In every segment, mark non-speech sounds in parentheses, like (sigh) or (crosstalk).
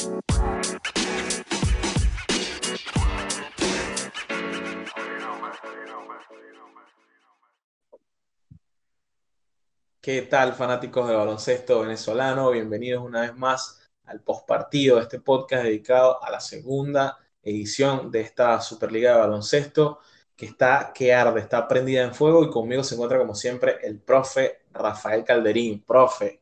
¿Qué tal, fanáticos del baloncesto venezolano? Bienvenidos una vez más al postpartido de este podcast dedicado a la segunda edición de esta Superliga de Baloncesto que está que arde, está prendida en fuego y conmigo se encuentra como siempre el profe Rafael Calderín. Profe,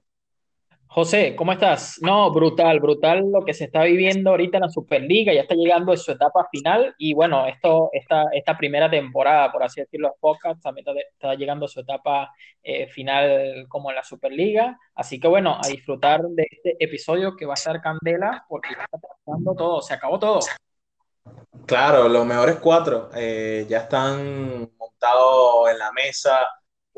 José, ¿cómo estás? No, brutal, brutal lo que se está viviendo ahorita en la Superliga, ya está llegando a su etapa final y bueno, esto, esta, esta primera temporada, por así decirlo, podcast también está, llegando a su etapa eh, final como en la Superliga, así que bueno, a disfrutar de este episodio que va a ser candela porque ya está terminando todo, se acabó todo. Claro, los mejores cuatro eh, ya están montados en la mesa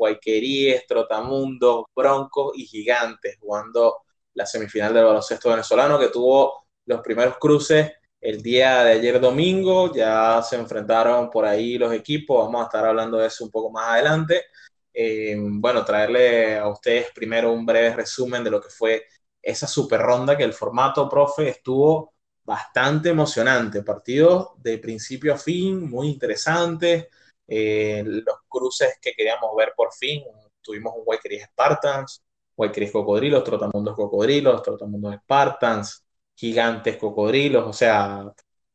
Guayqueríes, Trotamundos, Broncos y Gigantes, jugando la semifinal del baloncesto venezolano, que tuvo los primeros cruces el día de ayer domingo. Ya se enfrentaron por ahí los equipos, vamos a estar hablando de eso un poco más adelante. Eh, bueno, traerle a ustedes primero un breve resumen de lo que fue esa super ronda, que el formato, profe, estuvo bastante emocionante. Partidos de principio a fin, muy interesantes. Eh, los cruces que queríamos ver por fin. Tuvimos un Guayquerías Spartans, Guayquerías Cocodrilos, Trotamundos Cocodrilos, Trotamundos Spartans, Gigantes Cocodrilos, o sea,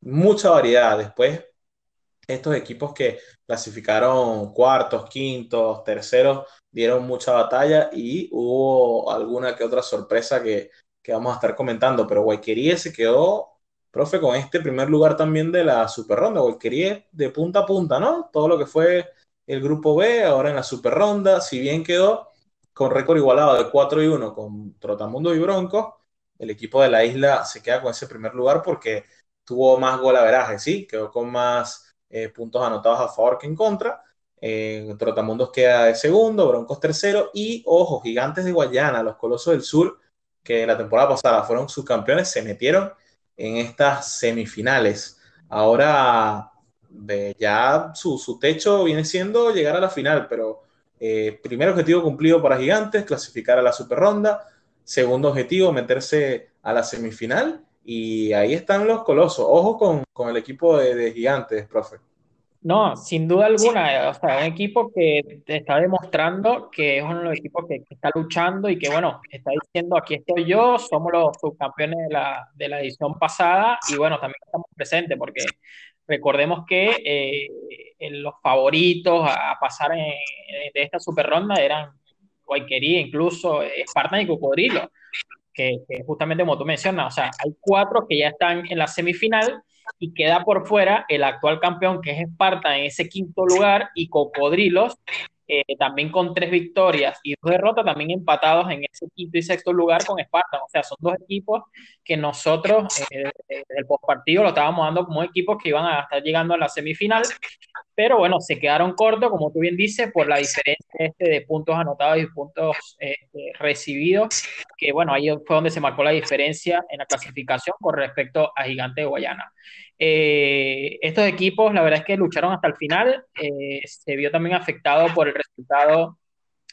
mucha variedad. Después, estos equipos que clasificaron cuartos, quintos, terceros, dieron mucha batalla y hubo alguna que otra sorpresa que, que vamos a estar comentando, pero Guayquerías se quedó profe, con este primer lugar también de la Super Ronda, quería de punta a punta, ¿no? Todo lo que fue el grupo B, ahora en la Super Ronda, si bien quedó con récord igualado de 4 y 1 con Trotamundo y Broncos, el equipo de la isla se queda con ese primer lugar porque tuvo más golaveraje, ¿sí? Quedó con más eh, puntos anotados a favor que en contra. Eh, Trotamundos queda de segundo, Broncos tercero y, ojo, Gigantes de Guayana, los Colosos del Sur, que la temporada pasada fueron subcampeones, se metieron en estas semifinales. Ahora ya su, su, techo viene siendo llegar a la final, pero eh, primer objetivo cumplido para Gigantes, clasificar a la super ronda. Segundo objetivo, meterse a la semifinal. Y ahí están los colosos. Ojo con, con el equipo de, de Gigantes, profe. No, sin duda alguna, o sea, un equipo que está demostrando que es uno de los equipos que, está luchando y que, bueno, está diciendo, aquí estoy yo, somos los subcampeones de la, de la edición pasada y, bueno, también estamos presentes porque recordemos que eh, los favoritos a, pasar de esta super ronda eran Guayquería, incluso Esparta y Cocodrilo, que, que justamente como tú mencionas, o sea, hay cuatro que ya están en la semifinal y queda por fuera el actual campeón que es Esparta en ese quinto lugar y Cocodrilos eh, también con tres victorias y dos derrotas, también empatados en ese quinto y sexto lugar con Esparta. O sea, son dos equipos que nosotros, eh, del postpartido, lo estábamos dando como equipos que iban a estar llegando a la semifinal, pero bueno, se quedaron cortos, como tú bien dices, por la diferencia este de puntos anotados y puntos este, recibidos, que bueno, ahí fue donde se marcó la diferencia en la clasificación con respecto a Gigante de Guayana. Eh, estos equipos, la verdad es que lucharon hasta el final. Eh, se vio también afectado por el resultado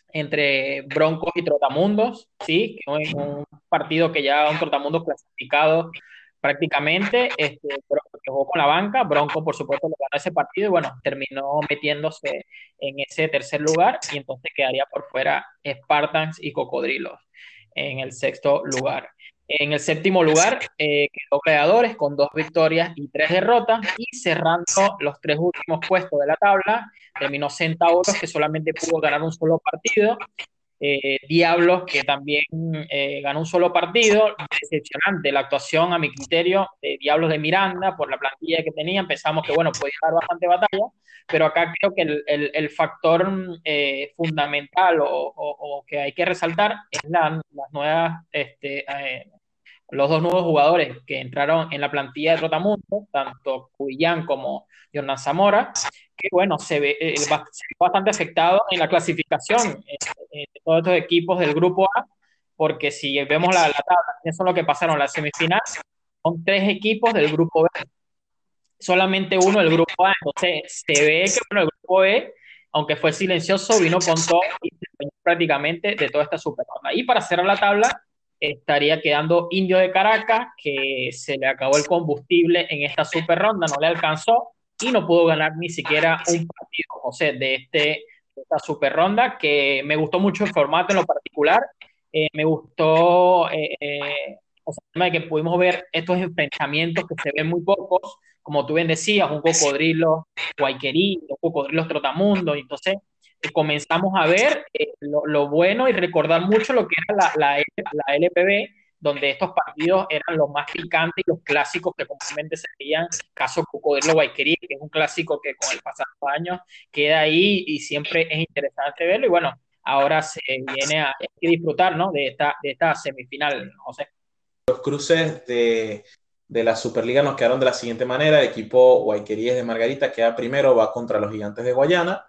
entre Broncos y Trotamundos, ¿sí? Que un partido que ya un Trotamundos clasificado prácticamente, este, que jugó con la banca, Bronco por supuesto le ganó ese partido y bueno, terminó metiéndose en ese tercer lugar y entonces quedaría por fuera Spartans y Cocodrilos en el sexto lugar. En el séptimo lugar eh, quedó Creadores con dos victorias y tres derrotas y cerrando los tres últimos puestos de la tabla terminó Centauros que solamente pudo ganar un solo partido. Eh, Diablos que también eh, ganó un solo partido. Decepcionante la actuación a mi criterio de Diablos de Miranda por la plantilla que tenía. Pensamos que bueno, podía dar bastante batalla, pero acá creo que el, el, factor fundamental o, o, que hay que resaltar es la, las nuevas este, los dos nuevos jugadores que entraron en la plantilla de Trotamundo, tanto Cuyán como Jordan Zamora, que bueno, se ve, eh, bastante afectado en la clasificación eh, eh, de todos estos equipos del grupo A, porque si vemos la, la tabla, eso es lo que pasaron la semifinal, son tres equipos del grupo B, solamente uno del grupo A, entonces se ve que bueno, el grupo B, aunque fue silencioso, vino con todo y prácticamente de toda esta super Y para cerrar la tabla, estaría quedando Indio de Caracas, que se le acabó el combustible en esta super ronda, no le alcanzó y no pudo ganar ni siquiera un partido, o sea, de, este, esta super ronda, que me gustó mucho el formato en lo particular, eh, me gustó eh, eh, o sea, que pudimos ver estos enfrentamientos que se ven muy pocos, como tú bien decías, un cocodrilo guayquerí, un cocodrilo trotamundo, entonces comenzamos a ver lo, lo, bueno y recordar mucho lo que era la, la, la LPB, donde estos partidos eran los más picantes y los clásicos que comúnmente se veían, caso Cocodrilo Guayquerí, que es un clásico que con el pasar de los años queda ahí y siempre es interesante verlo. Y bueno, ahora se viene a, disfrutar ¿no? de, esta, de esta semifinal, José. Los cruces de, de la Superliga nos quedaron de la siguiente manera. El equipo Guayqueríes de Margarita queda primero, va contra los Gigantes de Guayana.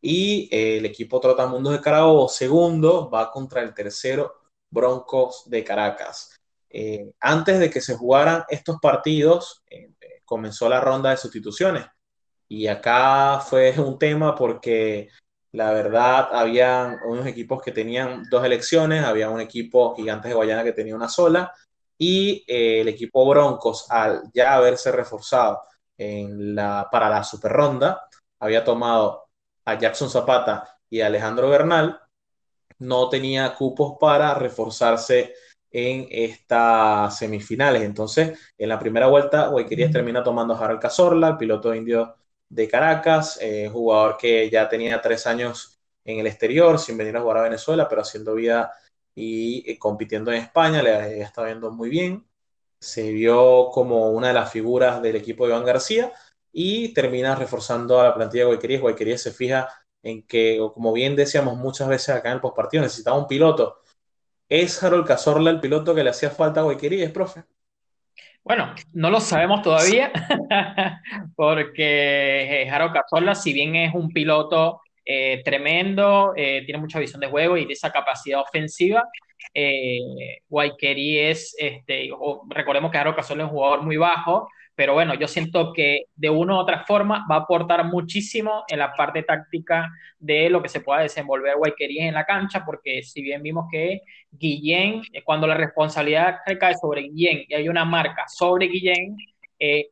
Y eh, el equipo Trotamundos de Carabobo, segundo, va contra el tercero, Broncos de Caracas. Eh, antes de que se jugaran estos partidos, eh, comenzó la ronda de sustituciones. Y acá fue un tema porque la verdad había unos equipos que tenían dos elecciones, había un equipo Gigantes de Guayana que tenía una sola y eh, el equipo Broncos al ya haberse reforzado para la super ronda había tomado a Jackson Zapata y a Alejandro Bernal no tenía cupos para reforzarse en estas semifinales. Entonces, en la primera vuelta, Guayquerías termina tomando a Harold Cazorla, el piloto indio de Caracas, eh, jugador que ya tenía tres años en el exterior, sin venir a jugar a Venezuela, pero haciendo vida y eh, compitiendo en España, le está viendo muy bien. Se vio como una de las figuras del equipo de Iván García y termina reforzando a la plantilla de Guayquerías. Guayquerías se fija en que, como bien decíamos muchas veces acá en el postpartido, necesitaba un piloto. ¿Es Harold Cazorla el piloto que le hacía falta a Guayquerías, profe? Bueno, no lo sabemos todavía, (laughs) porque eh, Harold Cazorla, si bien es un piloto eh, tremendo, eh, tiene mucha visión de juego y de esa capacidad ofensiva, eh, es, este, recordemos que Harold Cazorla es un jugador muy bajo, pero bueno, yo siento que de una u otra forma va a aportar muchísimo en la parte táctica de lo que se pueda desenvolver Guayqueríes en la cancha, porque si bien vimos que Guillén, eh, cuando la responsabilidad recae sobre Guillén y hay una marca sobre Guillén, eh,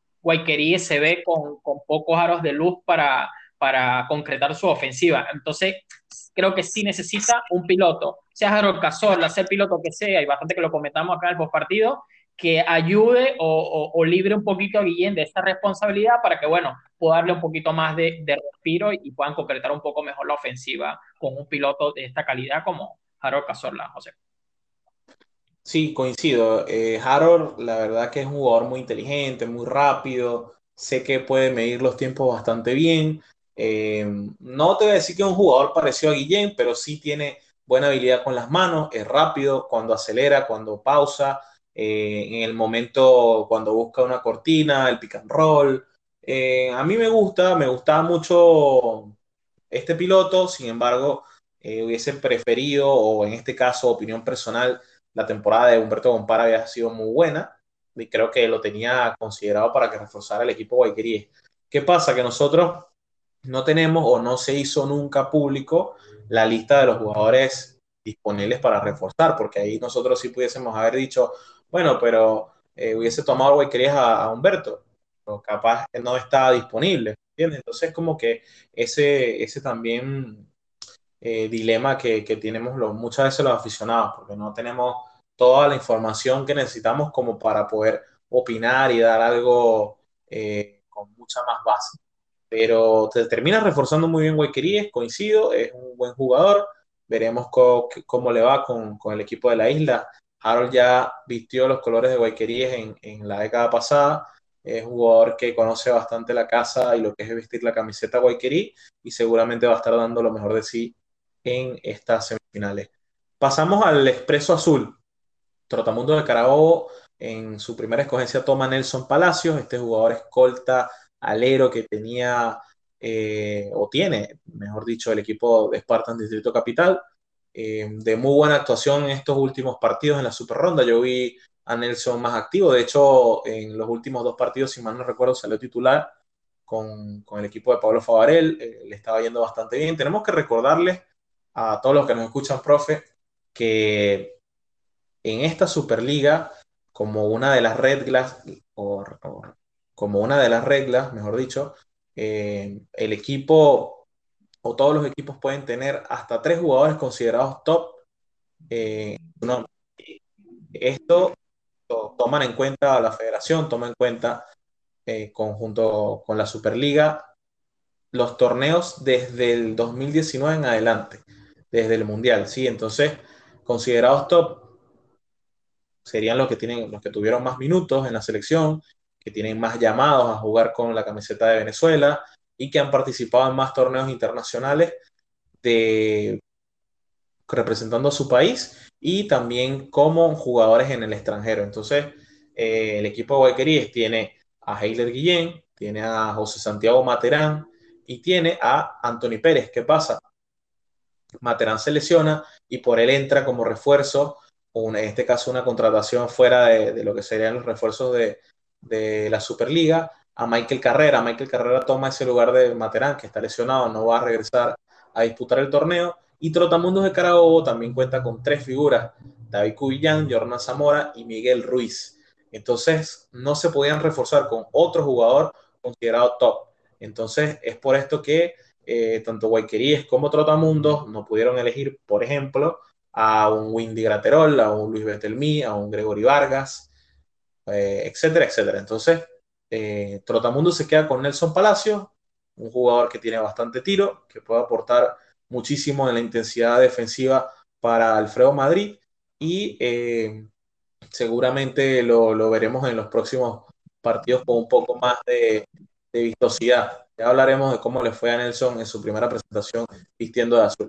se ve con, con pocos aros de luz para, para concretar su ofensiva. Entonces, creo que sí necesita un piloto, sea Harold Cazorla, sea el piloto que sea, y bastante que lo comentamos acá en el postpartido, que ayude o, libre un poquito a Guillén de esta responsabilidad para que, bueno, pueda darle un poquito más de, respiro y, puedan concretar un poco mejor la ofensiva con un piloto de esta calidad como Harold Cazorla, José. Sí, coincido. Eh, Harold, la verdad que es un jugador muy inteligente, muy rápido. Sé que puede medir los tiempos bastante bien. Eh, no te voy a decir que es un jugador parecido a Guillén, pero sí tiene buena habilidad con las manos, es rápido cuando acelera, cuando pausa eh, en el momento cuando busca una cortina, el pick and roll. Eh, a mí me gusta, me gustaba mucho este piloto, sin embargo, eh, hubiese preferido, o en este caso, opinión personal, la temporada de Humberto Compara había sido muy buena y creo que lo tenía considerado para que reforzara el equipo Guayqueríes. ¿Qué pasa? Que nosotros no tenemos o no se hizo nunca público la lista de los jugadores disponibles para reforzar, porque ahí nosotros sí pudiésemos haber dicho, bueno, pero eh, hubiese tomado Guayquerías a, a Humberto, pero capaz no estaba disponible, ¿entiendes? Entonces como que ese, ese también eh, dilema que, que tenemos los, muchas veces los aficionados, porque no tenemos toda la información que necesitamos como para poder opinar y dar algo eh, con mucha más base. Pero te termina reforzando muy bien Guayquerías, coincido, es un buen jugador, veremos cómo le va con, con el equipo de la isla Harold ya vistió los colores de Guayquerías en, en la década pasada. Es un jugador que conoce bastante la casa y lo que es vestir la camiseta Guayquerí y seguramente va a estar dando lo mejor de sí en estas semifinales. Pasamos al Expreso Azul. Trotamundo de Carabobo en su primera escogencia toma Nelson Palacios, este jugador escolta alero que tenía eh, o tiene, mejor dicho, el equipo de Spartan Distrito Capital. Eh, de muy buena actuación en estos últimos partidos en la Super Ronda. Yo vi a Nelson más activo. De hecho, en los últimos dos partidos, si mal no recuerdo, salió titular con, con el equipo de Pablo Favarel. Eh, le estaba yendo bastante bien. Tenemos que recordarles a todos los que nos escuchan, profe, que en esta Superliga, como una de las reglas, o, como una de las reglas, mejor dicho, eh, el equipo o todos los equipos pueden tener hasta tres jugadores considerados top. Eh, esto toman en cuenta la federación, toma en cuenta eh, conjunto con la Superliga los torneos desde el 2019 en adelante, desde el Mundial, ¿sí? Entonces, considerados top serían los que tienen, los que tuvieron más minutos en la selección, que tienen más llamados a jugar con la camiseta de Venezuela y que han participado en más torneos internacionales de representando a su país y también como jugadores en el extranjero. Entonces, eh, el equipo de Guayqueríes tiene a Heiler Guillén, tiene a José Santiago Materán y tiene a Anthony Pérez. ¿Qué pasa? Materán se lesiona y por él entra como refuerzo, en este caso una contratación fuera de, lo que serían los refuerzos de, de, la Superliga, a Michael Carrera. Michael Carrera toma ese lugar de Materán, que está lesionado, no va a regresar a disputar el torneo. Y Trotamundos de Carabobo también cuenta con tres figuras, David Cubillán, Jordan Zamora y Miguel Ruiz. Entonces, no se podían reforzar con otro jugador considerado top. Entonces, es por esto que eh, tanto Guayqueríes como Trotamundos no pudieron elegir, por ejemplo, a un Windy Graterol, a un Luis Betelmí, a un Gregory Vargas, eh, etcétera, etcétera. Entonces, eh, Trotamundos se queda con Nelson Palacio, un jugador que tiene bastante tiro, que puede aportar muchísimo en la intensidad defensiva para Alfredo Madrid y seguramente lo, veremos en los próximos partidos con un poco más de, vistosidad. Ya hablaremos de cómo le fue a Nelson en su primera presentación vistiendo de azul.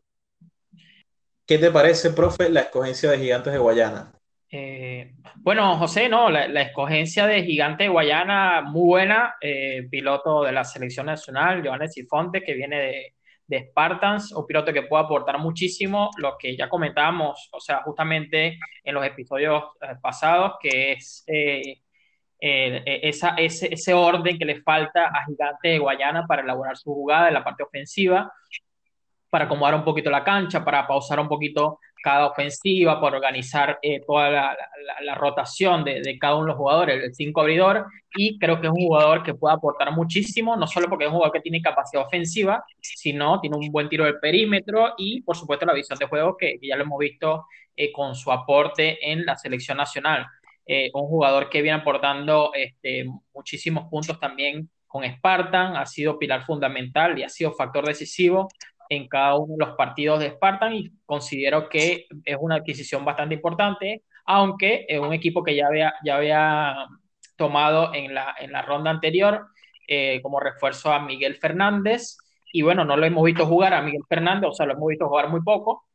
¿Qué te parece, profe, la escogencia de Gigantes de Guayana? Eh, bueno, José, no, la, escogencia de Gigante de Guayana, muy buena. Eh, piloto de la selección nacional, Johannes Sifonte, que viene de, de Spartans, un piloto que puede aportar muchísimo, lo que ya comentábamos, o sea, justamente en los episodios eh, pasados, que es eh, esa, ese, ese, orden que le falta a Gigante de Guayana para elaborar su jugada en la parte ofensiva, para acomodar un poquito la cancha, para pausar un poquito cada ofensiva, por organizar eh, toda la, rotación de, cada uno de los jugadores, el cinco abridor, y creo que es un jugador que puede aportar muchísimo, no solo porque es un jugador que tiene capacidad ofensiva, sino tiene un buen tiro del perímetro y, por supuesto, la visión de juego que, ya lo hemos visto eh, con su aporte en la selección nacional. Eh, un jugador que viene aportando este, muchísimos puntos también con Spartan, ha sido pilar fundamental y ha sido factor decisivo en cada uno de los partidos de Spartan y considero que es una adquisición bastante importante, aunque es un equipo que ya había, ya había tomado en la, en la ronda anterior eh, como refuerzo a Miguel Fernández. Y bueno, no lo hemos visto jugar a Miguel Fernández, o sea, lo hemos visto jugar muy poco,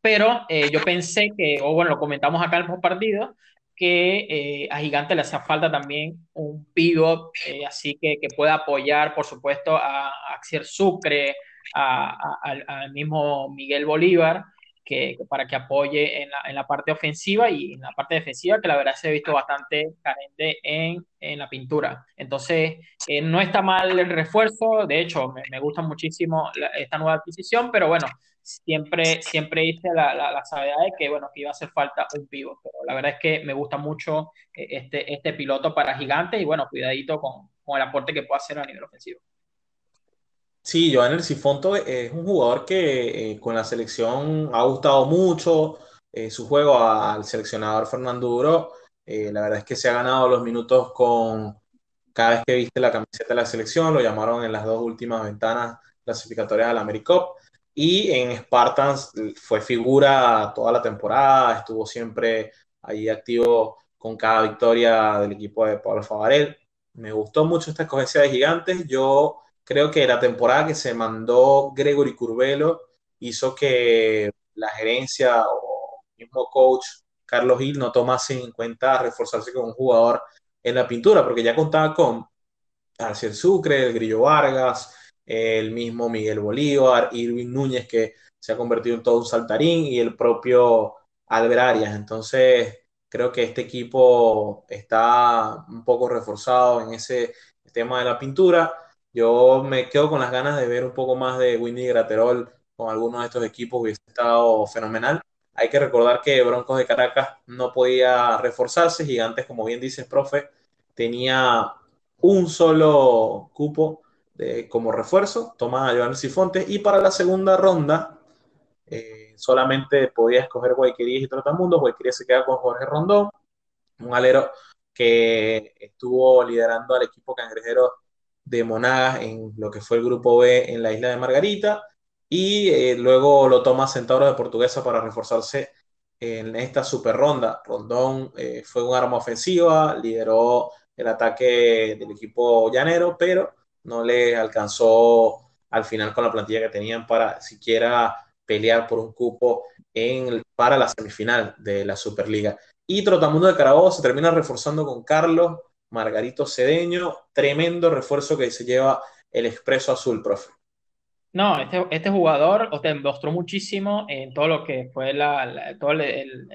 pero eh, yo pensé que, o bueno, lo comentamos acá en el partido, que eh, a Gigante le hacía falta también un pivot, así que, que pueda apoyar, por supuesto, a, a Axier Sucre, al mismo Miguel Bolívar, que, para que apoye en la, en la, parte ofensiva y en la parte defensiva, que la verdad se ha visto bastante carente en, en la pintura. Entonces, eh, no está mal el refuerzo, de hecho, me, gusta muchísimo esta nueva adquisición, pero bueno, siempre, siempre hice la, la, la de que, bueno, que iba a hacer falta un pivot, pero la verdad es que me gusta mucho eh, este, este piloto para gigantes y bueno, cuidadito con, con el aporte que pueda hacer a nivel ofensivo. Sí, Joan Sifonto es un jugador que eh, con la selección ha gustado mucho. Eh, su juego al seleccionador Fernando Duro, eh, la verdad es que se ha ganado los minutos con cada vez que viste la camiseta de la selección. Lo llamaron en las dos últimas ventanas clasificatorias al AmeriCup. Y en Spartans fue figura toda la temporada, estuvo siempre ahí activo con cada victoria del equipo de Pablo Favarel. Me gustó mucho esta escogencia de gigantes. Yo Creo que la temporada que se mandó Gregory Curvelo hizo que la gerencia o mismo coach Carlos Gil no tomase en cuenta reforzarse con un jugador en la pintura, porque ya contaba con Arciel Sucre, el Grillo Vargas, el mismo Miguel Bolívar, Irving Núñez, que se ha convertido en todo un saltarín, y el propio Albert Arias. Entonces, creo que este equipo está un poco reforzado en ese tema de la pintura. Yo me quedo con las ganas de ver un poco más de Windy Graterol con algunos de estos equipos, hubiese estado fenomenal. Hay que recordar que Broncos de Caracas no podía reforzarse. Gigantes, como bien dices, profe, tenía un solo cupo de, como refuerzo, toma a Joan Cifontes. Y para la segunda ronda, eh, solamente podía escoger Guayquerías y Trotamundos. Guayquerías se queda con Jorge Rondón, un alero que estuvo liderando al equipo cangrejero de Monagas en lo que fue el grupo B en la isla de Margarita y eh, luego lo toma Centauro de Portuguesa para reforzarse en esta super ronda. Rondón eh, fue un arma ofensiva, lideró el ataque del equipo llanero, pero no le alcanzó al final con la plantilla que tenían para siquiera pelear por un cupo en, para la semifinal de la Superliga. Y Trotamundo de Carabobo se termina reforzando con Carlos Margarito Cedeño, tremendo refuerzo que se lleva el Expreso Azul, profe. No, este, este jugador o te mostró muchísimo en todo lo que fue la, todo el,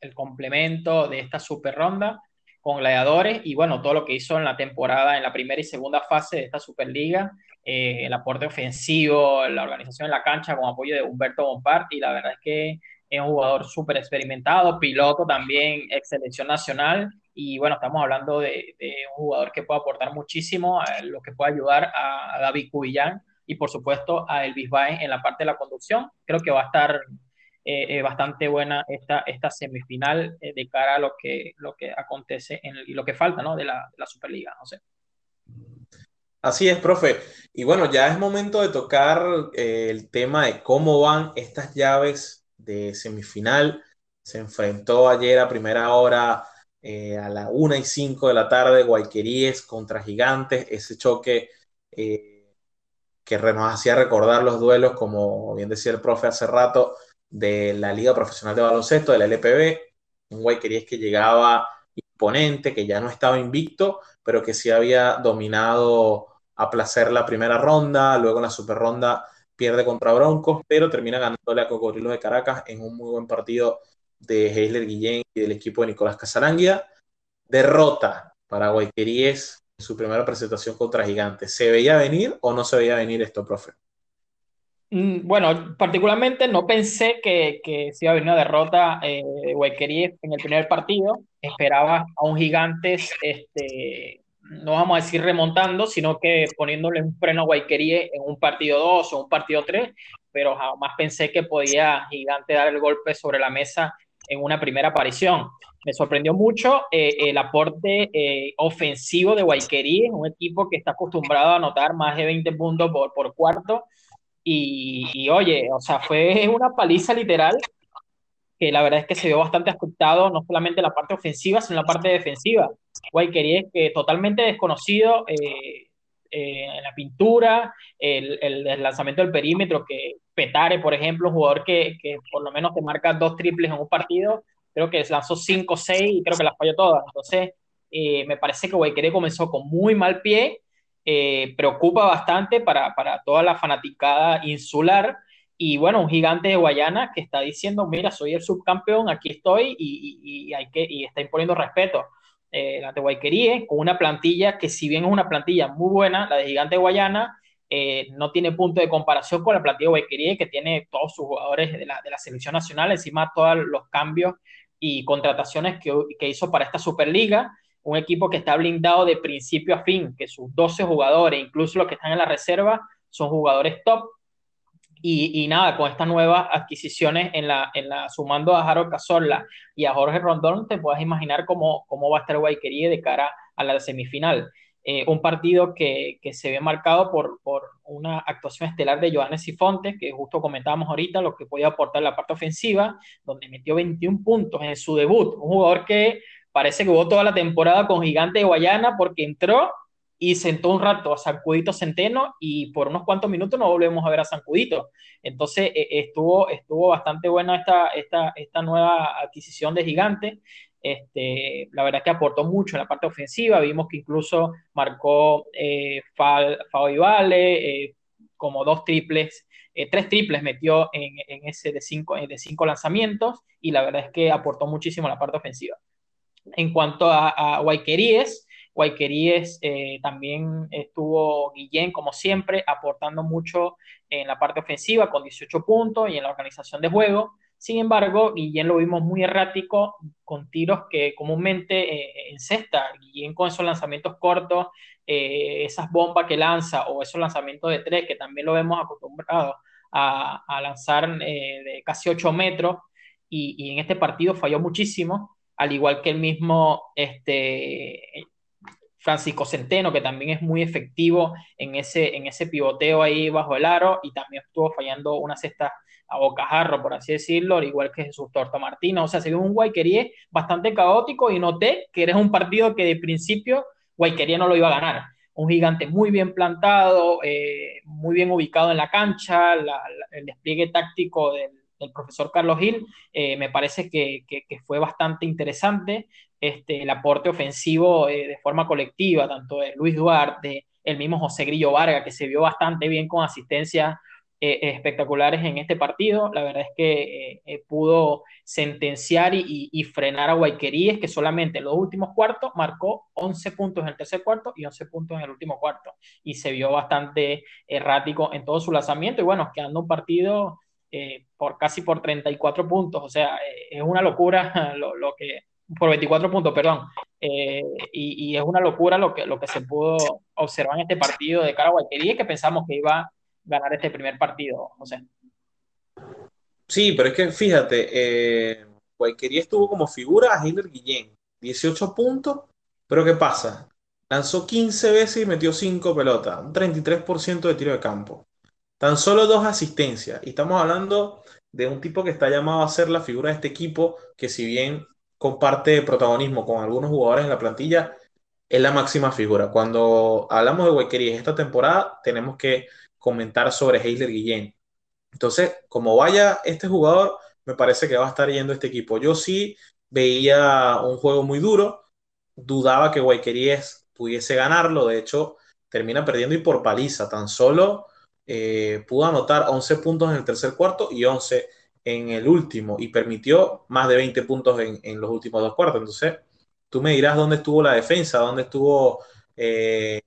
el, complemento de esta super ronda con gladiadores y bueno, todo lo que hizo en la temporada, en la primera y segunda fase de esta Superliga, eh, el aporte ofensivo, la organización en la cancha con apoyo de Humberto Bompard y la verdad es que es un jugador súper experimentado, piloto también, ex selección nacional y bueno, estamos hablando de, de, un jugador que puede aportar muchísimo, a lo que puede ayudar a, a David Cubillán y por supuesto a Elvis Baez en la parte de la conducción. Creo que va a estar eh, eh, bastante buena esta, esta semifinal eh, de cara a lo que, lo que acontece en y lo que falta ¿no? de, la, de la Superliga. No sé. Así es, profe. Y bueno, ya es momento de tocar el tema de cómo van estas llaves de semifinal. Se enfrentó ayer a primera hora a la 1 y 5 de la tarde, Guayqueríes contra Gigantes, ese choque eh, que nos hacía recordar los duelos, como bien decía el profe hace rato, de la Liga Profesional de Baloncesto, de la LPB. Un Guayqueríes que llegaba imponente, que ya no estaba invicto, pero que sí había dominado a placer la primera ronda, luego en la super ronda pierde contra Broncos, pero termina ganándole a Cocodrilos de Caracas en un muy buen partido de Heisler Guillén y del equipo de Nicolás Casaranguia. Derrota para Guayqueríes su primera presentación contra Gigantes. ¿Se veía venir o no se veía venir esto, profe? Mm, bueno, particularmente no pensé que, que se iba a venir una derrota eh, de en el primer partido. Esperaba a un Gigantes, este, no vamos a decir remontando, sino que poniéndole un freno a Guayquerie en un partido 2 o un partido 3, pero jamás pensé que podía Gigante dar el golpe sobre la mesa en una primera aparición. Me sorprendió mucho eh, el aporte eh, ofensivo de Guayquerí, un equipo que está acostumbrado a anotar más de 20 puntos por, por cuarto. Y, y, oye, o sea, fue una paliza literal que la verdad es que se vio bastante afectado, no solamente la parte ofensiva, sino la parte defensiva. Guayquerí es que totalmente desconocido eh, en la pintura, el, el, lanzamiento del perímetro, que Petare, por ejemplo, un jugador que, que por lo menos te marca dos triples en un partido, creo que lanzó 5 o 6 y creo que las falló todas. Entonces, eh, me parece que Guayqueré comenzó con muy mal pie, eh, preocupa bastante para, para, toda la fanaticada insular. Y bueno, un gigante de Guayana que está diciendo, mira, soy el subcampeón, aquí estoy y, y, y hay que, y está imponiendo respeto. Eh, la de Guayquerí, con una plantilla que si bien es una plantilla muy buena, la de Gigante Guayana, eh, no tiene punto de comparación con la plantilla de Guayquerí, que tiene todos sus jugadores de la, de la selección nacional, encima todos los cambios y contrataciones que, que, hizo para esta Superliga, un equipo que está blindado de principio a fin, que sus 12 jugadores, incluso los que están en la reserva, son jugadores top. Y, y nada, con estas nuevas adquisiciones, en la, en la, sumando a Harold Cazorla y a Jorge Rondón, te puedes imaginar cómo, cómo va a estar Guayquería de cara a la semifinal. Eh, un partido que, que, se ve marcado por, por, una actuación estelar de Johannes Sifonte, que justo comentábamos ahorita, lo que podía aportar la parte ofensiva, donde metió 21 puntos en su debut. Un jugador que parece que jugó toda la temporada con Gigante de Guayana porque entró y sentó un rato a Sancudito Centeno y por unos cuantos minutos no volvemos a ver a Sancudito. Entonces eh, estuvo, estuvo bastante buena esta, esta, esta nueva adquisición de Gigante. Este, la verdad que aportó mucho en la parte ofensiva, vimos que incluso marcó eh, Fao Vale, eh, como dos triples, eh, tres triples metió en, en, ese de cinco, de cinco lanzamientos y la verdad es que aportó muchísimo en la parte ofensiva. En cuanto a, a Guayqueríes, Guayqueríes eh, también estuvo Guillén, como siempre, aportando mucho en la parte ofensiva con 18 puntos y en la organización de juego. Sin embargo, Guillén lo vimos muy errático con tiros que comúnmente eh, en cesta, Guillén con esos lanzamientos cortos, eh, esas bombas que lanza o esos lanzamientos de tres que también lo vemos acostumbrado a, lanzar eh, de casi 8 metros. Y, y, en este partido falló muchísimo, al igual que el mismo este, Francisco Centeno, que también es muy efectivo en ese, en ese pivoteo ahí bajo el aro y también estuvo fallando una cesta a bocajarro, por así decirlo, al igual que Jesús Torta Martínez. O sea, se vio un Guayquería bastante caótico y noté que era un partido que de principio Guayquería no lo iba a ganar. Un gigante muy bien plantado, eh, muy bien ubicado en la cancha, el despliegue táctico del, profesor Carlos Gil eh, me parece que, fue bastante interesante este, el aporte ofensivo eh, de forma colectiva, tanto de Luis Duarte, el mismo José Grillo Vargas, que se vio bastante bien con asistencias eh, espectaculares en este partido. La verdad es que eh, pudo sentenciar y, frenar a Guayqueríes, que solamente en los últimos cuartos marcó 11 puntos en el tercer cuarto y 11 puntos en el último cuarto. Y se vio bastante errático en todo su lanzamiento. Y bueno, quedando un partido por casi por 34 puntos. O sea, es una locura (laughs) lo, lo que por 24 puntos, perdón. Eh, y, es una locura lo que, lo que se pudo observar en este partido de cara a que pensamos que iba a ganar este primer partido, José. Sí, pero es que fíjate, eh, Guayquería estuvo como figura a Hitler Guillén, 18 puntos, pero ¿qué pasa? Lanzó 15 veces y metió 5 pelotas, un 33% de tiro de campo. Tan solo dos asistencias. Y estamos hablando de un tipo que está llamado a ser la figura de este equipo, que si bien comparte protagonismo con algunos jugadores en la plantilla, es la máxima figura. Cuando hablamos de Huequerías esta temporada, tenemos que comentar sobre Heiler Guillén. Entonces, como vaya este jugador, me parece que va a estar yendo este equipo. Yo sí veía un juego muy duro, dudaba que Guayqueríes pudiese ganarlo, de hecho, termina perdiendo y por paliza, tan solo eh, pudo anotar 11 puntos en el tercer cuarto y 11 en el último y permitió más de 20 puntos en, los últimos dos cuartos. Entonces, tú me dirás dónde estuvo la defensa, dónde estuvo eh,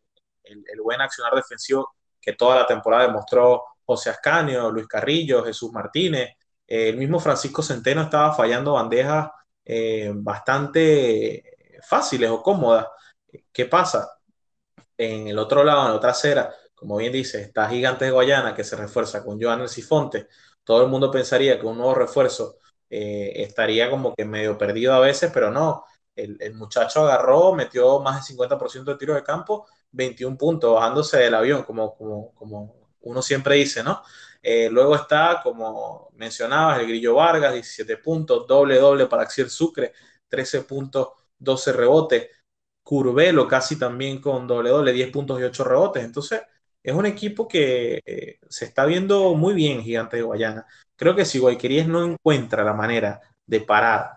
el, buen accionar defensivo que toda la temporada demostró José Ascanio, Luis Carrillo, Jesús Martínez. Eh, el mismo Francisco Centeno estaba fallando bandejas eh, bastante fáciles o cómodas. ¿Qué pasa? En el otro lado, en la otra acera, como bien dice, está Gigantes de Guayana que se refuerza con Joan Sifonte, todo el mundo pensaría que un nuevo refuerzo eh, estaría como que medio perdido a veces, pero no. El, muchacho agarró, metió más del 50% de tiro de campo, 21 puntos, bajándose del avión, como, como, como uno siempre dice, ¿no? Eh, luego está, como mencionabas, el Grillo Vargas, 17 puntos, doble, doble para Axiel Sucre, 13 puntos, 12 rebotes. Curvelo casi también con doble, doble, 10 puntos y 8 rebotes. Entonces, es un equipo que eh, se está viendo muy bien, Gigante de Guayana. Creo que si Guayquerías no encuentra la manera de parar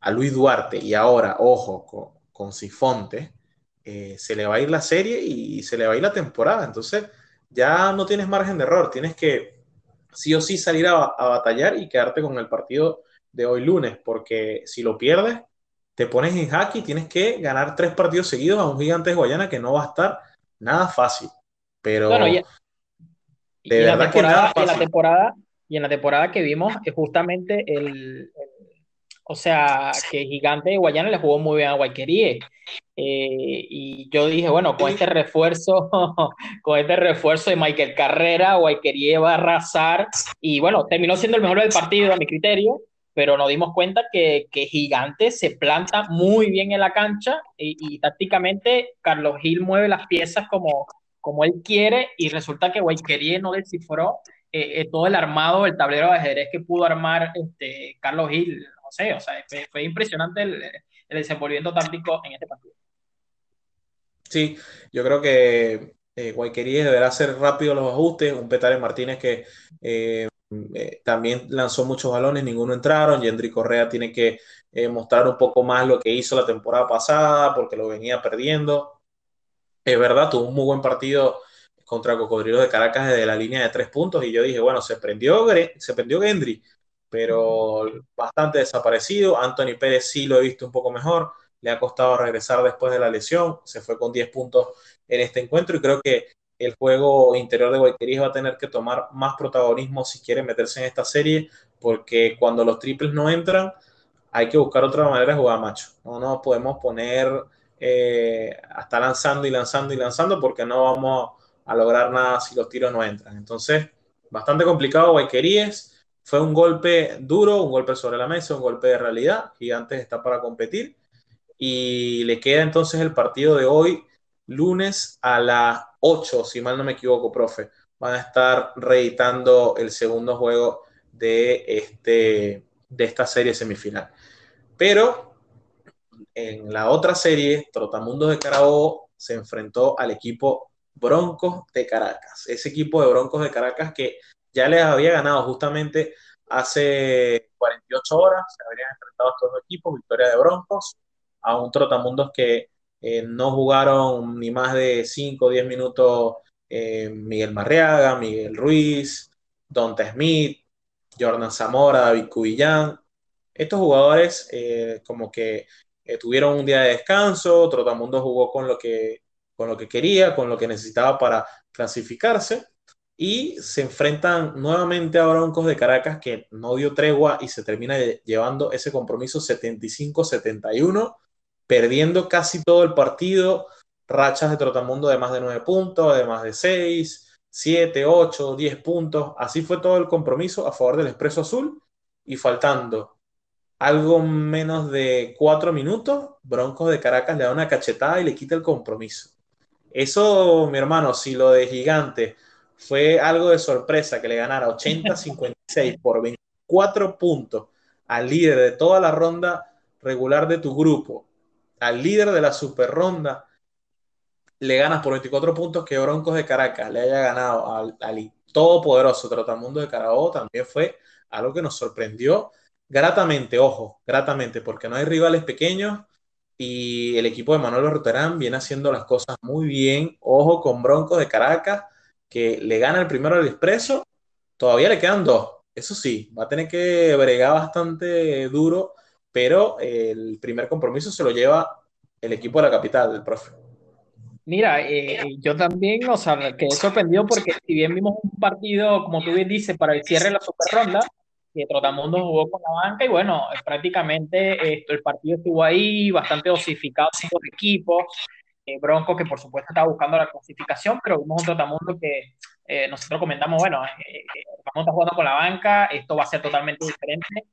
a Luis Duarte y ahora, ojo, con, Sifonte, eh, se le va a ir la serie y se le va a ir la temporada. Entonces, ya no tienes margen de error, tienes que sí o sí salir a, a batallar y quedarte con el partido de hoy lunes, porque si lo pierdes, te pones en jaque y tienes que ganar tres partidos seguidos a un gigante de Guayana que no va a estar nada fácil. Pero y, en la temporada, y en la temporada que vimos es justamente el, o sea, que Gigante de Guayana le jugó muy bien a Guayqueríe. Eh, y yo dije, bueno, con este refuerzo, (laughs) con este refuerzo de Michael Carrera, Guayqueríe va a arrasar. Y bueno, terminó siendo el mejor del partido a mi criterio, pero nos dimos cuenta que, que Gigante se planta muy bien en la cancha y, y tácticamente Carlos Gil mueve las piezas como, como él quiere y resulta que Guayquería no descifró eh, eh, todo el armado, el tablero de ajedrez que pudo armar este, Carlos Gil. No sé, o sea, fue, impresionante el, el, desenvolvimiento táctico en este partido. Sí, yo creo que eh, Guayquería deberá hacer rápido los ajustes. Un Petare Martínez que eh, también lanzó muchos balones, ninguno entraron. Yendri Correa tiene que mostrar un poco más lo que hizo la temporada pasada porque lo venía perdiendo es verdad, tuvo un muy buen partido contra Cocodrilo de Caracas desde la línea de tres puntos y yo dije, bueno, se prendió, se prendió Gendry, pero bastante desaparecido. Anthony Pérez sí lo he visto un poco mejor, le ha costado regresar después de la lesión, se fue con 10 puntos en este encuentro y creo que el juego interior de Guayquerías va a tener que tomar más protagonismo si quiere meterse en esta serie, porque cuando los triples no entran, hay que buscar otra manera de jugar, macho. No nos podemos poner eh, hasta lanzando y lanzando y lanzando porque no vamos a lograr nada si los tiros no entran. Entonces, bastante complicado Guayquerías. Fue un golpe duro, un golpe sobre la mesa, un golpe de realidad. Gigantes está para competir. Y le queda entonces el partido de hoy, lunes a las 8, si mal no me equivoco, profe. Van a estar reeditando el segundo juego de, este, de esta serie semifinal. Pero en la otra serie, Trotamundos de Carabobo se enfrentó al equipo Broncos de Caracas. Ese equipo de Broncos de Caracas que ya les había ganado justamente hace 48 horas, se habrían enfrentado a estos dos equipos, victoria de Broncos, a un Trotamundos que eh, no jugaron ni más de 5 o 10 minutos eh, Miguel Marriaga, Miguel Ruiz, Donta Smith, Jordan Zamora, David Cubillán. Estos jugadores eh, como que tuvieron un día de descanso, Trotamundos jugó con lo, que, con lo que quería, con lo que necesitaba para clasificarse y se enfrentan nuevamente a Broncos de Caracas que no dio tregua y se termina llevando ese compromiso 75-71 perdiendo casi todo el partido, rachas de Trotamundo de más de 9 puntos, de más de 6, 7, 8, 10 puntos. Así fue todo el compromiso a favor del Expreso Azul y faltando algo menos de 4 minutos, Broncos de Caracas le da una cachetada y le quita el compromiso. Eso, mi hermano, si lo de Gigante fue algo de sorpresa que le ganara 80-56 por 24 puntos al líder de toda la ronda regular de tu grupo al líder de la super ronda, le ganas por 24 puntos que Broncos de Caracas le haya ganado al, todopoderoso Trotamundo de Carabobo, también fue algo que nos sorprendió gratamente, ojo, gratamente, porque no hay rivales pequeños y el equipo de Manuel Roterán viene haciendo las cosas muy bien, ojo con Broncos de Caracas, que le gana el primero al Expreso, todavía le quedan dos, eso sí, va a tener que bregar bastante duro pero el primer compromiso se lo lleva el equipo de la capital, el profe. Mira, eh, yo también, o sea, quedé sorprendido porque si bien vimos un partido, como tú bien dices, para el cierre de la super ronda, que Trotamundo jugó con la banca y bueno, prácticamente esto, el partido estuvo ahí, bastante dosificado por equipos, eh, Bronco que por supuesto estaba buscando la clasificación, pero vimos un Trotamundo que eh, nosotros comentamos, bueno, eh, está jugando con la banca, esto va a ser totalmente diferente,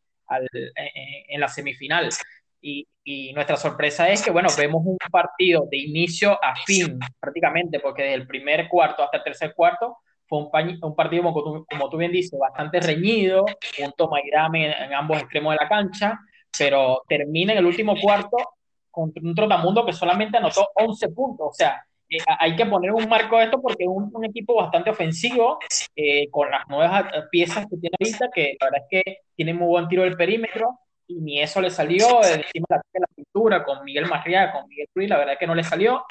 en la semifinal. Y, nuestra sorpresa es que, bueno, vemos un partido de inicio a fin, prácticamente, porque desde el primer cuarto hasta el tercer cuarto fue un, un partido, como tú, como bien dices, bastante reñido, un toma y dame en, ambos extremos de la cancha, pero termina en el último cuarto con un Trotamundo que solamente anotó 11 puntos. O sea, eh, hay que poner un marco a esto porque es un, equipo bastante ofensivo, eh, con las nuevas piezas que tiene ahorita, que la verdad es que tiene muy buen tiro del perímetro, y ni eso le salió, encima de la, pintura con Miguel Marriaga, con Miguel Ruiz, la verdad es que no le salió.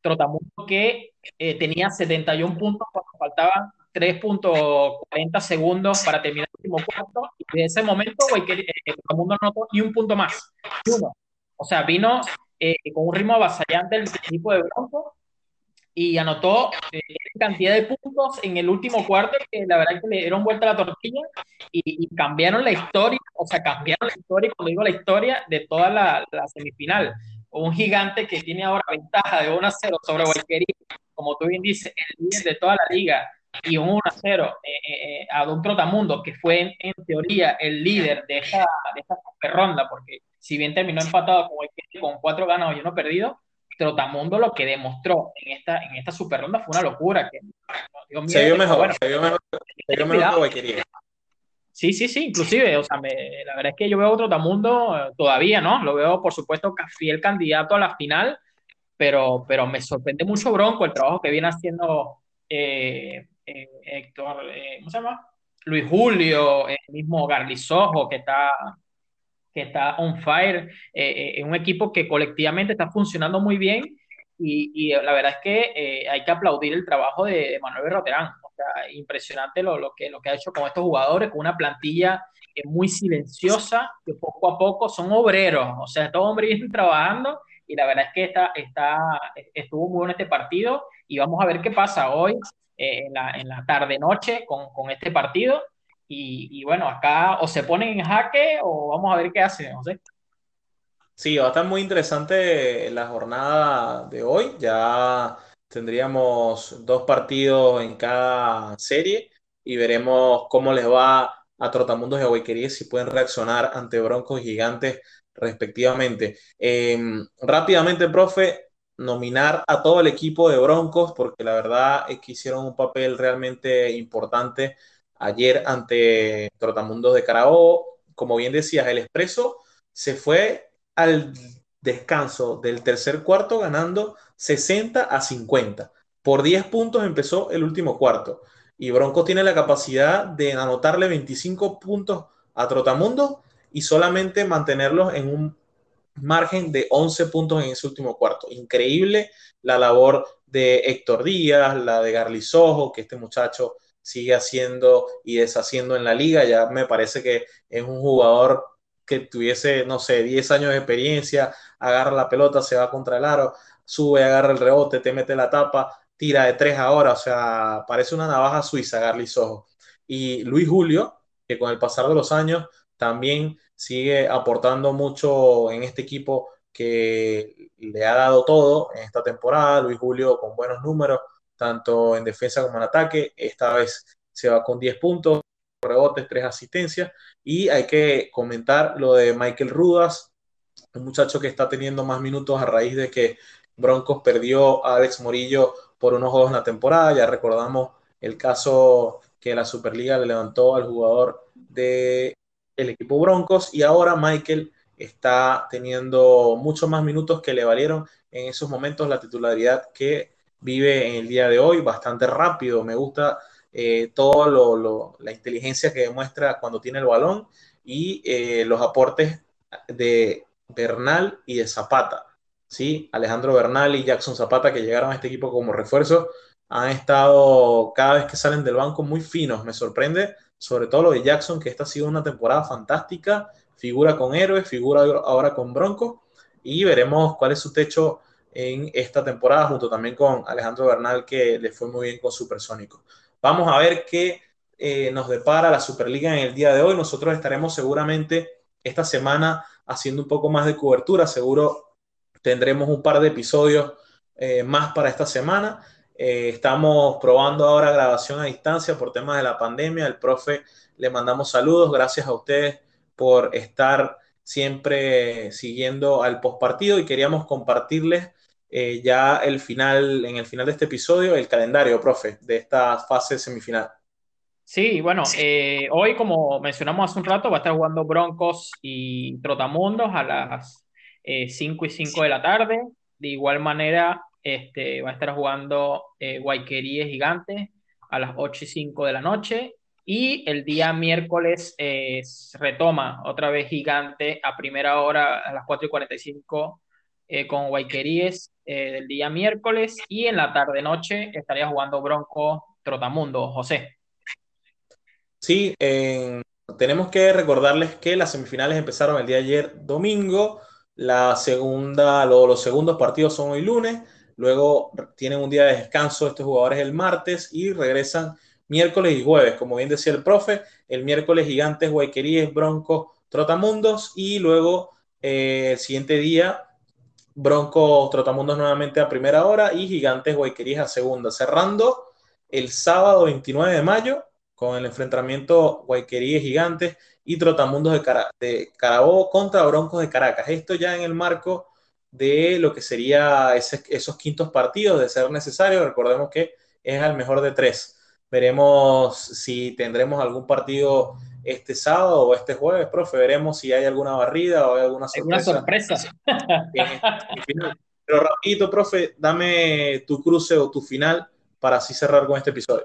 Trotamundo que eh, tenía 71 puntos cuando faltaban 3.40 segundos para terminar el último cuarto, y de ese momento, Trotamundo no notó ni un punto más, uno. O sea, vino con un ritmo avasallante el equipo de Bronco, y anotó eh, cantidad de puntos en el último cuarto que la verdad es que le dieron vuelta a la tortilla y, cambiaron la historia, o sea, cambiaron la historia, cuando digo la historia, de toda la, la semifinal. Un gigante que tiene ahora ventaja de 1 a 0 sobre Guayquerí, como tú bien dices, el líder de toda la liga, y un 1 a 0 eh, eh, a Don Trotamundo, que fue en, teoría el líder de esta, de esta ronda, porque si bien terminó empatado con Guayquerí con cuatro ganados y uno perdido, Trotamundo lo que demostró en esta, en esta super ronda fue una locura. Que, se vio mejor, se vio mejor, se vio mejor que Sí, sí, sí, inclusive, o sea, la verdad es que yo veo a Trotamundo eh, todavía, ¿no? Lo veo, por supuesto, fiel candidato a la final, pero, pero me sorprende mucho Bronco el trabajo que viene haciendo eh, eh, Héctor, ¿cómo se llama? Luis Julio, el mismo Garlizojo, que está que está on fire, eh, eh, un equipo que colectivamente está funcionando muy bien y, y la verdad es que eh, hay que aplaudir el trabajo de, Manuel Berroterán. Sea, impresionante lo, lo, que, lo que ha hecho con estos jugadores, con una plantilla muy silenciosa, que poco a poco son obreros, o sea, todos hombres (laughs) trabajando y la verdad es que está, está, estuvo muy bueno este partido y vamos a ver qué pasa hoy eh, en, la, en la tarde-noche con, con, este partido. Y, y, bueno, acá o se ponen en jaque o vamos a ver qué hacen, no sé. Sí, va a estar muy interesante la jornada de hoy. Ya tendríamos dos partidos en cada serie y veremos cómo les va a Trotamundos y a si pueden reaccionar ante Broncos y Gigantes respectivamente. Em, rápidamente, profe, nominar a todo el equipo de Broncos porque la verdad es que hicieron un papel realmente importante ayer ante Trotamundos de Carabobo. Como bien decías, el Expreso se fue al descanso del tercer cuarto ganando 60 a 50. Por 10 puntos empezó el último cuarto. Y Broncos tiene la capacidad de anotarle 25 puntos a Trotamundo y solamente mantenerlos en un margen de 11 puntos en ese último cuarto. Increíble la labor de Héctor Díaz, la de Garlizojo, que este muchacho sigue haciendo y deshaciendo en la liga. Ya me parece que es un jugador que tuviese, no sé, 10 años de experiencia, agarra la pelota, se va contra el aro, sube, agarra el rebote, te mete la tapa, tira de tres ahora, o sea, parece una navaja suiza, Garly Sojo. Y Luis Julio, que con el pasar de los años también sigue aportando mucho en este equipo que le ha dado todo en esta temporada. Luis Julio con buenos números, tanto en defensa como en ataque. Esta vez se va con 10 puntos, rebotes, 3 asistencias. Y hay que comentar lo de Michael Rudas, un muchacho que está teniendo más minutos a raíz de que Broncos perdió a Alex Morillo por unos juegos en la temporada. Ya recordamos el caso que la Superliga le levantó al jugador del el equipo Broncos y ahora Michael está teniendo muchos más minutos que le valieron en esos momentos la titularidad que vive en el día de hoy, bastante rápido. Me gusta eh, todo lo, la inteligencia que demuestra cuando tiene el balón y eh, los aportes de Bernal y de Zapata. ¿sí? Alejandro Bernal y Jackson Zapata, que llegaron a este equipo como refuerzo, han estado cada vez que salen del banco muy finos. Me sorprende sobre todo lo de Jackson, que esta ha sido una temporada fantástica, figura con héroes, figura ahora con Bronco, y veremos cuál es su techo en esta temporada, junto también con Alejandro Bernal, que le fue muy bien con Supersónico. Vamos a ver qué eh, nos depara la Superliga en el día de hoy. Nosotros estaremos seguramente esta semana haciendo un poco más de cobertura, seguro tendremos un par de episodios eh, más para esta semana. Eh, estamos probando ahora grabación a distancia por temas de la pandemia. El profe le mandamos saludos. Gracias a ustedes por estar siempre siguiendo al postpartido y queríamos compartirles eh, ya el final, en el final de este episodio, el calendario, profe, de esta fase semifinal. Sí, bueno, eh, hoy, como mencionamos hace un rato, va a estar jugando Broncos y Trotamundos a las 5 y 5 de la tarde. De igual manera, este, va a estar jugando eh, Guayqueríes Gigantes a las 8 y 5 de la noche. Y el día miércoles eh, retoma otra vez Gigante a primera hora a las 4 y 45 eh, con Guayqueríes eh, del día miércoles. Y en la tarde-noche estaría jugando Bronco Trotamundo, José. Sí, tenemos que recordarles que las semifinales empezaron el día ayer domingo. La segunda, los segundos partidos son hoy lunes. Luego tienen un día de descanso estos jugadores el martes y regresan miércoles y jueves. Como bien decía el profe, el miércoles Gigantes, Guayqueríes, Broncos, Trotamundos y luego eh, el siguiente día Broncos, Trotamundos nuevamente a primera hora y Gigantes, Guayqueríes a segunda. Cerrando el sábado 29 de mayo con el enfrentamiento Guayqueríes Gigantes y Trotamundos de, de Carabobo contra Broncos de Caracas. Esto ya en el marco de lo que sería esos quintos partidos de ser necesario. Recordemos que es al mejor de tres. Veremos si tendremos algún partido este sábado o este jueves, profe. Veremos si hay alguna barrida o hay alguna sorpresa. sorpresa. Pero rapidito, profe, dame tu cruce o tu final para así cerrar con este episodio.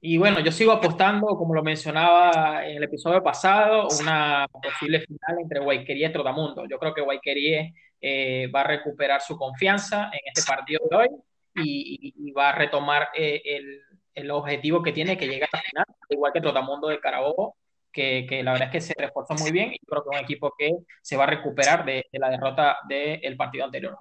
Y bueno, yo sigo apostando, como lo mencionaba en el episodio pasado, una posible final entre Guayquería y Trotamundo. Yo creo que Guayquería eh, va a recuperar su confianza en este partido de hoy y, va a retomar eh, el, el, objetivo que tiene, que llega a la final, igual que Trotamundo de Carabobo, que, que, la verdad es que se reforzó muy bien y creo que es un equipo que se va a recuperar de, la derrota del partido anterior.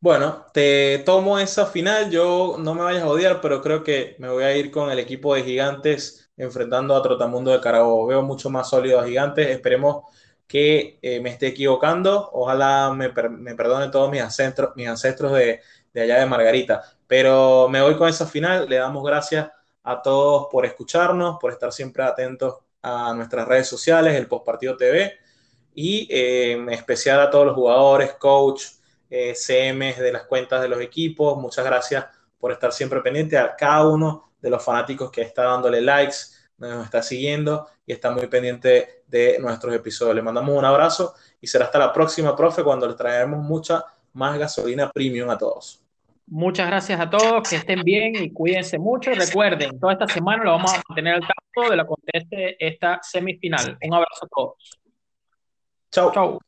Bueno, te tomo esa final. Yo no me vayas a odiar, pero creo que me voy a ir con el equipo de Gigantes enfrentando a Trotamundo de Carabobo. Veo mucho más sólido a Gigantes. Esperemos que eh, me esté equivocando. Ojalá me, me perdone todos mis ancestros, mis ancestros de, de allá de Margarita. Pero me voy con esa final. Le damos gracias a todos por escucharnos, por estar siempre atentos a nuestras redes sociales, el Postpartido TV, y eh, en especial a todos los jugadores, coach, eh, CMs de las cuentas de los equipos. Muchas gracias por estar siempre pendiente a cada uno de los fanáticos que está dándole likes, nos está siguiendo y está muy pendiente de nuestros episodios. Le mandamos un abrazo y será hasta la próxima, profe, cuando les traeremos mucha más gasolina premium a todos. Muchas gracias a todos, que estén bien y cuídense mucho. Recuerden, toda esta semana lo vamos a mantener al tanto de lo que acontece esta semifinal. Un abrazo a todos. Chao.